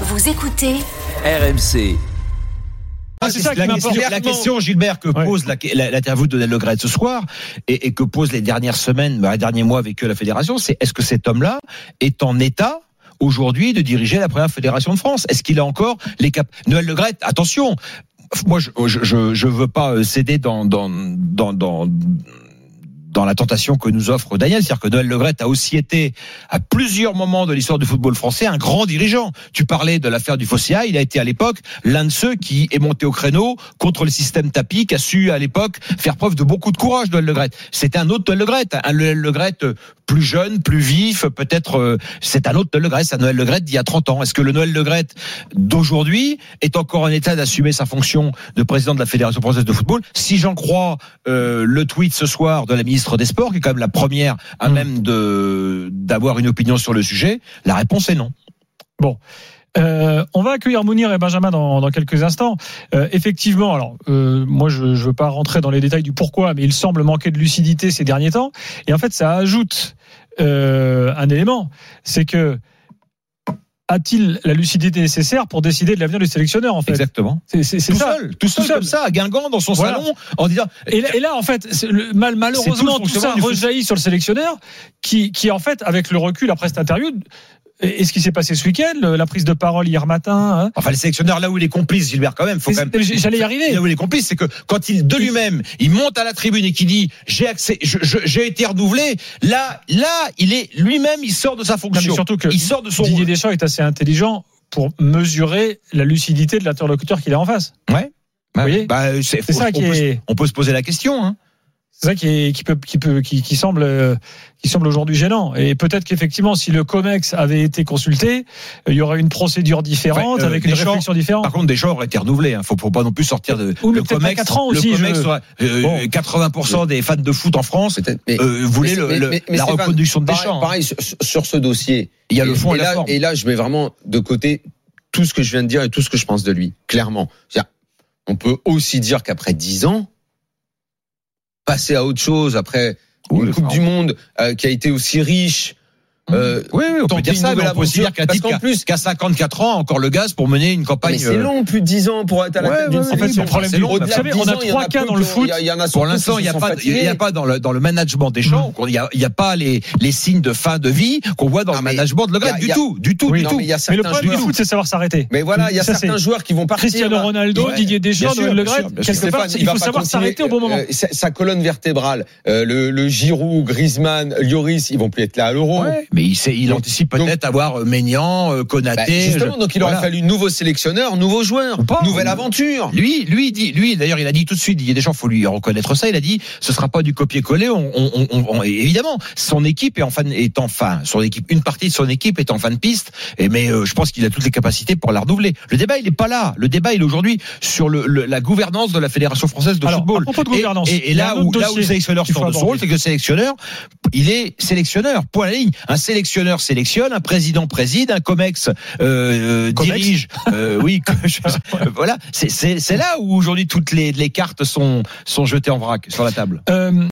Vous écoutez RMC. Ah, c'est ça la, question, la question, Gilbert, que Ouais. pose la- la- l'interview de Donald Le Gret ce soir et, et que pose les dernières semaines, bah, les derniers mois avec eux, la fédération, c'est est-ce que cet homme-là est en état aujourd'hui de diriger la première fédération de France? Est-ce qu'il a encore les cap Noël Le Gret, attention, moi je je, je, je veux pas euh, céder dans dans dans, dans dans la tentation que nous offre Daniel, c'est-à-dire que Noël Le Gret a aussi été, à plusieurs moments de l'histoire du football français, un grand dirigeant. Tu parlais de l'affaire du Fossia, il a été à l'époque l'un de ceux qui est monté au créneau contre le système tapis, qui a su à l'époque faire preuve de beaucoup de courage, Noël Le Gret. C'était un autre Noël Le Gret, un Noël Le Gret euh, plus jeune, plus vif, peut-être euh, c'est un autre Noël Le Gret, c'est un Noël Le Gret d'il y a 30 ans. Est-ce que le Noël Le Gret d'aujourd'hui est encore en état d'assumer sa fonction de président de la Fédération française de football? Si j'en crois euh, le tweet ce soir de la ministre des Sports, qui est quand même la première à Mm. même de d'avoir une opinion sur le sujet, la réponse est non. Euh, on va accueillir Mounir et Benjamin dans, dans quelques instants. Euh, effectivement, alors euh, moi je ne veux pas rentrer dans les détails du pourquoi, mais il semble manquer de lucidité ces derniers temps. Et en fait, ça ajoute un élément, c'est que a-t-il la lucidité nécessaire pour décider de l'avenir du sélectionneur en fait? Exactement. C'est c'est- c'est Tout ça. seul, tout seul, seul. comme ça, à Guingamp, dans son Voilà. salon, en disant. Et là, et là, en fait, c'est le- mal- malheureusement, tout tout, ça rejaillit sur le sélectionneur, qui, qui en fait, avec le recul après cette interview, et ce qui s'est passé ce week-end, la prise de parole hier matin, hein, Enfin, le sélectionneur, là où il est complice, Gilbert, quand même, faut Mais quand même. c'est- j'allais y arriver. Là où il est complice, c'est que quand il, de lui-même, il monte à la tribune et qu'il dit, j'ai accès, j'ai été renouvelé, là, là, il est, lui-même, il sort de sa Non, fonction. surtout que il sort de son Didier. Deschamps est assez intelligent pour mesurer la lucidité de l'interlocuteur qu'il a en face. Ouais. Vous voyez bah, c'est C'est ça on qui peut, est- on peut se poser la question, hein. C'est ça qui, est, qui peut, qui peut, qui, qui semble, qui semble aujourd'hui gênant. Et peut-être qu'effectivement, si le Comex avait été consulté, euh, il y aurait une procédure différente, Ouais, euh, avec une Deschamps- réflexion différente. Par contre, Deschamps aurait été renouvelé. Hein. Faut, faut pas non plus sortir de. Ou mais le peut-être pas Comex, quatre ans le aussi, Comex je- aurait- euh, Bon. 80% des fans de foot en France mais- euh, voulaient mais- le- mais- le- mais- mais la Stéphane, reconduction de Deschamps. hein. Pareil, sur, sur ce dossier. Il y a le fond et, la là, forme. Et là, je mets vraiment de côté tout ce que je viens de dire et tout ce que je pense de lui, clairement. On peut aussi dire qu'après 10 ans, passer à autre chose, après Oui, une Coupe du Monde euh, qui a été aussi riche, euh, oui, oui, on peut dire ça, mais on peut aussi dire qu'à Parce titre qu'en qu'à- plus- qu'à 54 ans, encore le gaz pour mener une campagne. mais c'est euh, long, plus de 10 ans pour être à la Ouais, tête d'une ouais, ouais, En fait, c'est problème c'est du long. Vous Au-delà savez, de on 10 a trois cas dans le foot. il y a- il y en a Pour l'instant, il n'y a pas, sont il y a fatigués. pas dans le, dans le management des champs, il y a, pas les, les signes de fin de vie qu'on voit dans Ah, le management de Le Du tout, du tout, du tout. mais il y a Mais le certains problème du foot, c'est savoir s'arrêter. Mais voilà, il y a certains joueurs qui vont partir. Cristiano Ronaldo. Didier Deschamps, Noël Le quelque part, il va faut savoir s'arrêter au bon moment. Euh, sa, sa colonne vertébrale, euh, le, le Giroud, Griezmann, Lloris, ils vont plus être là à l'Euro. Mais il, sait, il Donc- anticipe peut-être avoir euh, Maignan, euh, Bah, Konaté. justement, je- donc il aurait voilà. fallu nouveau sélectionneur, nouveau joueur, pas. nouvelle aventure. Lui, lui, dit, lui, d'ailleurs, il a dit tout de suite, Didier Deschamps, faut lui reconnaître ça. Il a dit, ce sera pas du copier-coller. On, on, on, évidemment, son équipe est en fin, est en fin, son équipe, une partie de son équipe est en fin de piste. Et mais euh, je pense qu'il a toutes les capacités pour la renouveler. Le débat, il est pas là. Le débat, il est aujourd'hui sur le, le- la gouvernance de la Fédération française de Alors, football. à propos de Et- gouvernance, et, et il y a là où, là où le dossier sélectionneur qu'il faut sort de son rôle, c'est que le sélectionneur, il est sélectionneur. Point à la ligne. Un sélectionneur sélectionne, un président préside, un comex euh, Comex dirige. Euh, oui, voilà. C'est là où aujourd'hui toutes les les cartes sont sont jetées en vrac sur la table. Euh,